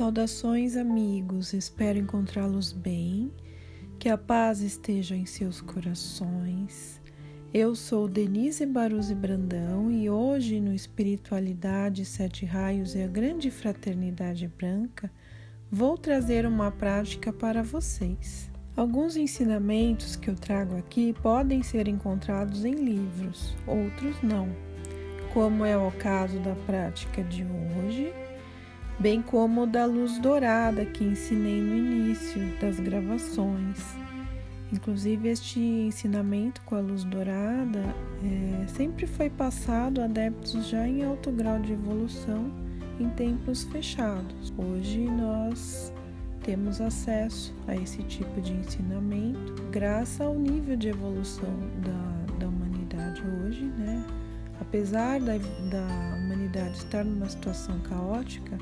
Saudações, amigos. Espero encontrá-los bem. Que a paz esteja em seus corações. Eu sou Denise Baruzzi Brandão e hoje no Espiritualidade Sete Raios e a Grande Fraternidade Branca vou trazer uma prática para vocês. Alguns ensinamentos que eu trago aqui podem ser encontrados em livros, outros não, como é o caso da prática de hoje bem como da luz dourada que ensinei no início das gravações. Inclusive, este ensinamento com a luz dourada é, sempre foi passado a adeptos já em alto grau de evolução em templos fechados. Hoje nós temos acesso a esse tipo de ensinamento graças ao nível de evolução da, da humanidade hoje, né? Apesar da, da humanidade estar numa situação caótica,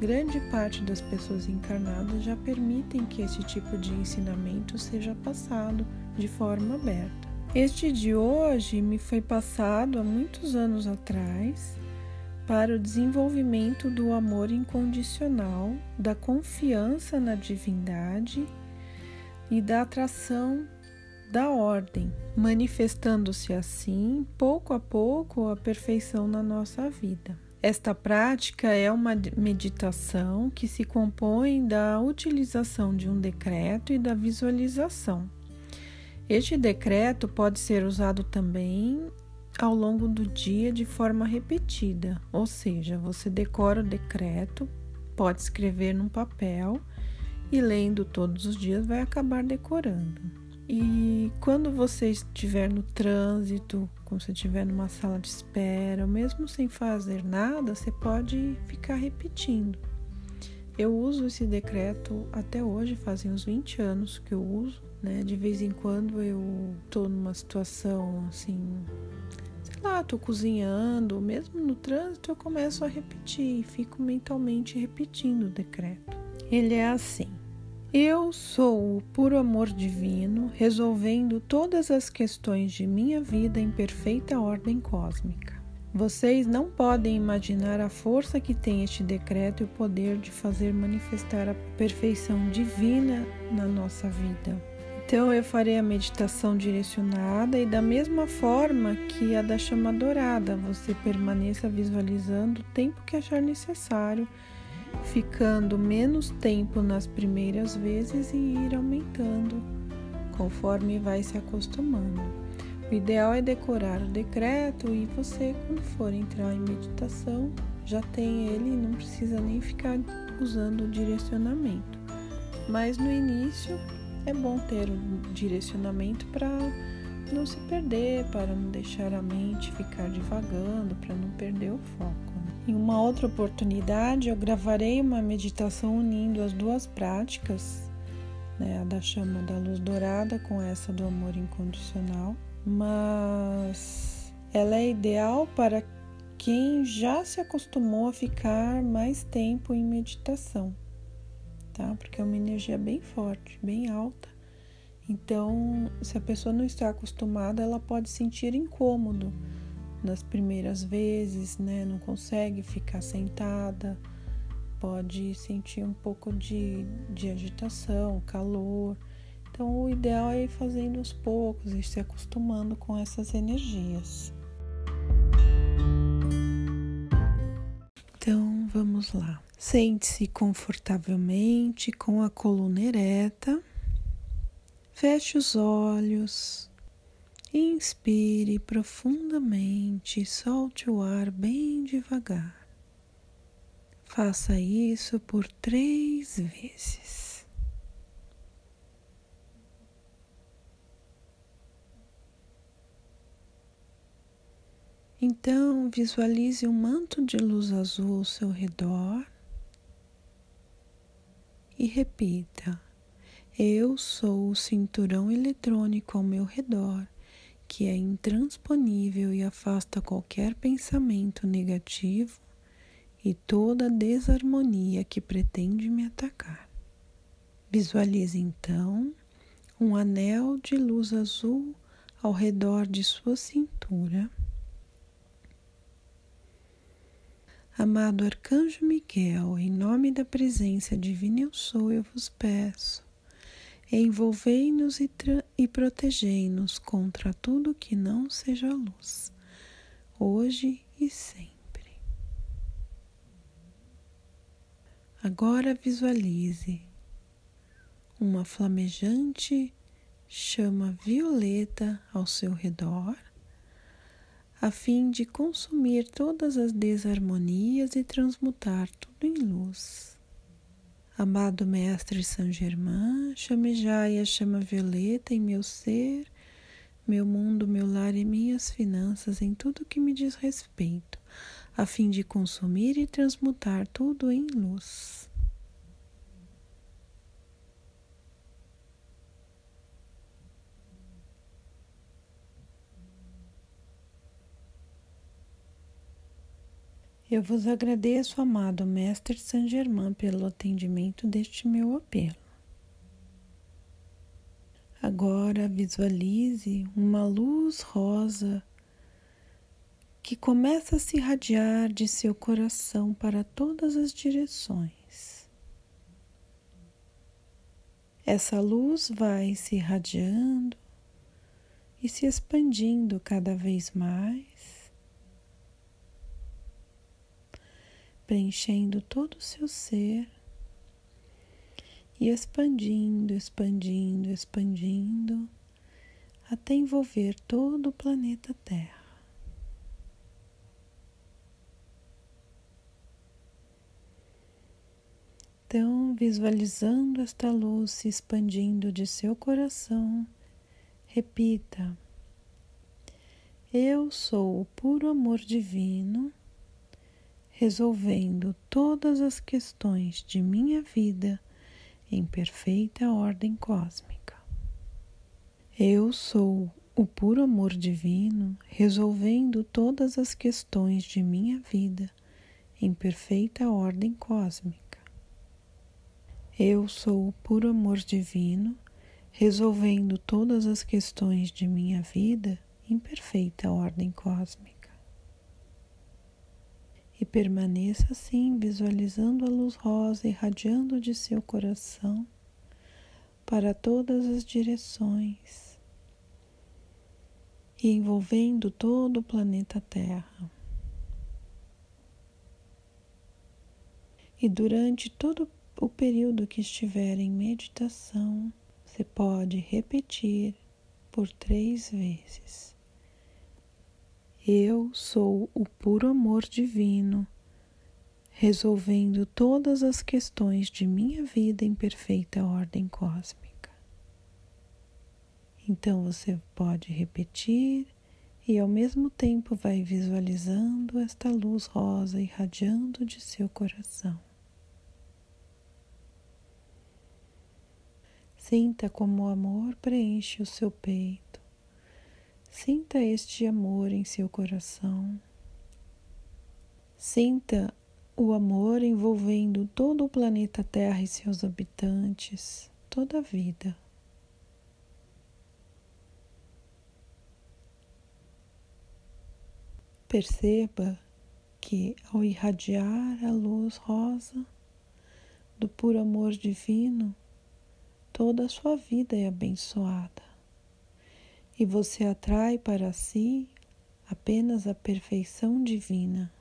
Grande parte das pessoas encarnadas já permitem que esse tipo de ensinamento seja passado de forma aberta. Este de hoje me foi passado há muitos anos atrás para o desenvolvimento do amor incondicional, da confiança na divindade e da atração da ordem, manifestando-se assim, pouco a pouco, a perfeição na nossa vida. Esta prática é uma meditação que se compõe da utilização de um decreto e da visualização. Este decreto pode ser usado também ao longo do dia de forma repetida, ou seja, você decora o decreto, pode escrever num papel e lendo todos os dias vai acabar decorando. E quando você estiver no trânsito, quando você estiver numa sala de espera, mesmo sem fazer nada, você pode ficar repetindo. Eu uso esse decreto até hoje, fazem uns 20 anos que eu uso, né? De vez em quando eu tô numa situação assim, sei lá, tô cozinhando, mesmo no trânsito eu começo a repetir, fico mentalmente repetindo o decreto. Ele é assim: eu sou o puro amor divino, resolvendo todas as questões de minha vida em perfeita ordem cósmica. Vocês não podem imaginar a força que tem este decreto e o poder de fazer manifestar a perfeição divina na nossa vida. Então eu farei a meditação direcionada e da mesma forma que a da chama dourada, você permaneça visualizando o tempo que achar necessário ficando menos tempo nas primeiras vezes e ir aumentando conforme vai se acostumando. O ideal é decorar o decreto e você, quando for entrar em meditação, já tem ele e não precisa nem ficar usando o direcionamento. Mas no início é bom ter o direcionamento para não se perder, para não deixar a mente ficar divagando, para não perder o foco. Em uma outra oportunidade, eu gravarei uma meditação unindo as duas práticas, né, a da chama da luz dourada com essa do amor incondicional, mas ela é ideal para quem já se acostumou a ficar mais tempo em meditação, tá? Porque é uma energia bem forte, bem alta. Então, se a pessoa não está acostumada, ela pode sentir incômodo nas primeiras vezes, né? Não consegue ficar sentada, pode sentir um pouco de, de agitação, calor. Então, o ideal é ir fazendo aos poucos e se acostumando com essas energias. Então, vamos lá. Sente-se confortavelmente com a coluna ereta. Feche os olhos. Inspire profundamente, solte o ar bem devagar. Faça isso por três vezes. Então, visualize um manto de luz azul ao seu redor e repita: Eu sou o cinturão eletrônico ao meu redor que é intransponível e afasta qualquer pensamento negativo e toda desarmonia que pretende me atacar. Visualize então um anel de luz azul ao redor de sua cintura. Amado Arcanjo Miguel, em nome da presença divina eu sou, eu vos peço, envolvei-nos e, e protegei-nos contra tudo que não seja luz, hoje e sempre. Agora visualize uma flamejante chama violeta ao seu redor a fim de consumir todas as desarmonias e transmutar tudo em luz. Amado Mestre Saint Germain, chamejai a chama violeta em meu ser, meu mundo, meu lar e minhas finanças, em tudo que me diz respeito, a fim de consumir e transmutar tudo em luz. Eu vos agradeço, amado Mestre Saint Germain, pelo atendimento deste meu apelo. Agora visualize uma luz rosa que começa a se irradiar de seu coração para todas as direções. Essa luz vai se irradiando e se expandindo cada vez mais preenchendo todo o seu ser e expandindo, expandindo, expandindo até envolver todo o planeta Terra. Então, visualizando esta luz se expandindo de seu coração, repita: Eu sou o puro amor divino resolvendo todas as questões de minha vida em perfeita ordem cósmica. Eu sou o puro amor divino, resolvendo todas as questões de minha vida em perfeita ordem cósmica. Eu sou o puro amor divino, resolvendo todas as questões de minha vida em perfeita ordem cósmica e permaneça assim, visualizando a luz rosa irradiando de seu coração para todas as direções e envolvendo todo o planeta Terra. E durante todo o período que estiver em meditação, você pode repetir por três vezes. Eu sou o puro amor divino, resolvendo todas as questões de minha vida em perfeita ordem cósmica. Então você pode repetir e ao mesmo tempo vai visualizando esta luz rosa irradiando de seu coração. Sinta como o amor preenche o seu peito Sinta este amor em seu coração. Sinta o amor envolvendo todo o planeta Terra e seus habitantes, toda a vida. Perceba que ao irradiar a luz rosa do puro amor divino, toda a sua vida é abençoada e você atrai para si apenas a perfeição divina.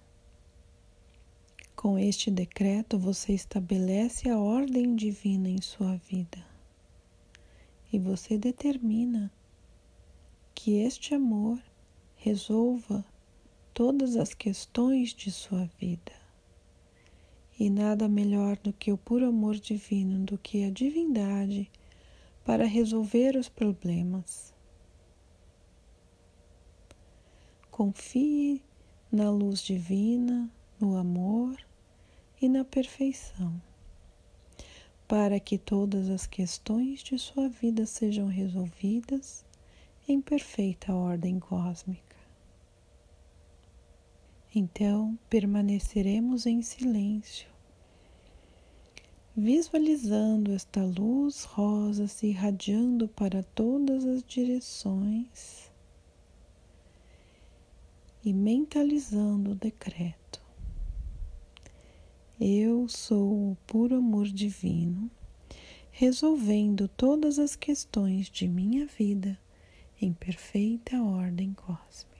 Com este decreto, você estabelece a ordem divina em sua vida e você determina que este amor resolva todas as questões de sua vida. E nada melhor do que o puro amor divino, do que a divindade para resolver os problemas. Confie na luz divina, no amor e na perfeição, para que todas as questões de sua vida sejam resolvidas em perfeita ordem cósmica. Então permaneceremos em silêncio, visualizando esta luz rosa se irradiando para todas as direções e mentalizando o decreto. Eu sou o puro amor divino, resolvendo todas as questões de minha vida em perfeita ordem cósmica.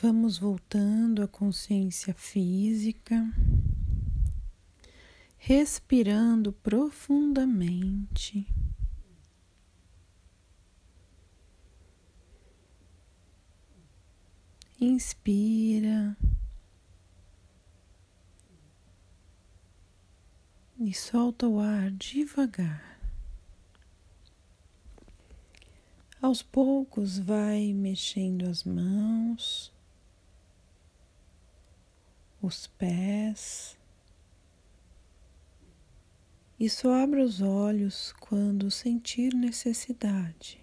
Vamos voltando à consciência física, respirando profundamente. Inspira e solta o ar devagar. Aos poucos, vai mexendo as mãos os pés. E só abra os olhos quando sentir necessidade.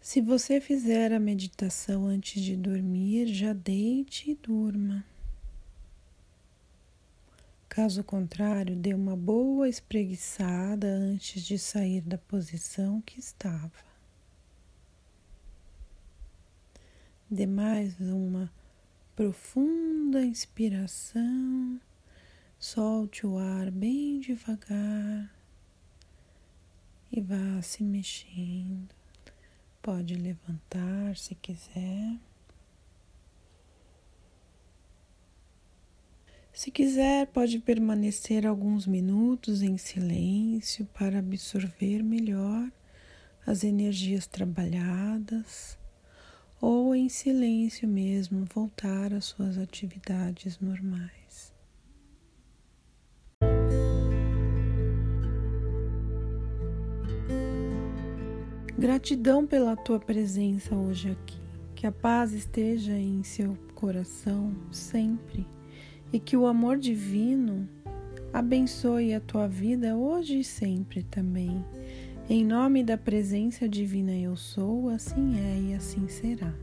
Se você fizer a meditação antes de dormir, já deite e durma. Caso contrário, dê uma boa espreguiçada antes de sair da posição que estava. Dê mais uma profunda inspiração, solte o ar bem devagar e vá se mexendo. Pode levantar se quiser. Se quiser, pode permanecer alguns minutos em silêncio para absorver melhor as energias trabalhadas, ou em silêncio mesmo voltar às suas atividades normais. Gratidão pela tua presença hoje aqui. Que a paz esteja em seu coração sempre e que o amor divino abençoe a tua vida hoje e sempre também. Em nome da presença divina eu sou, assim é e assim será.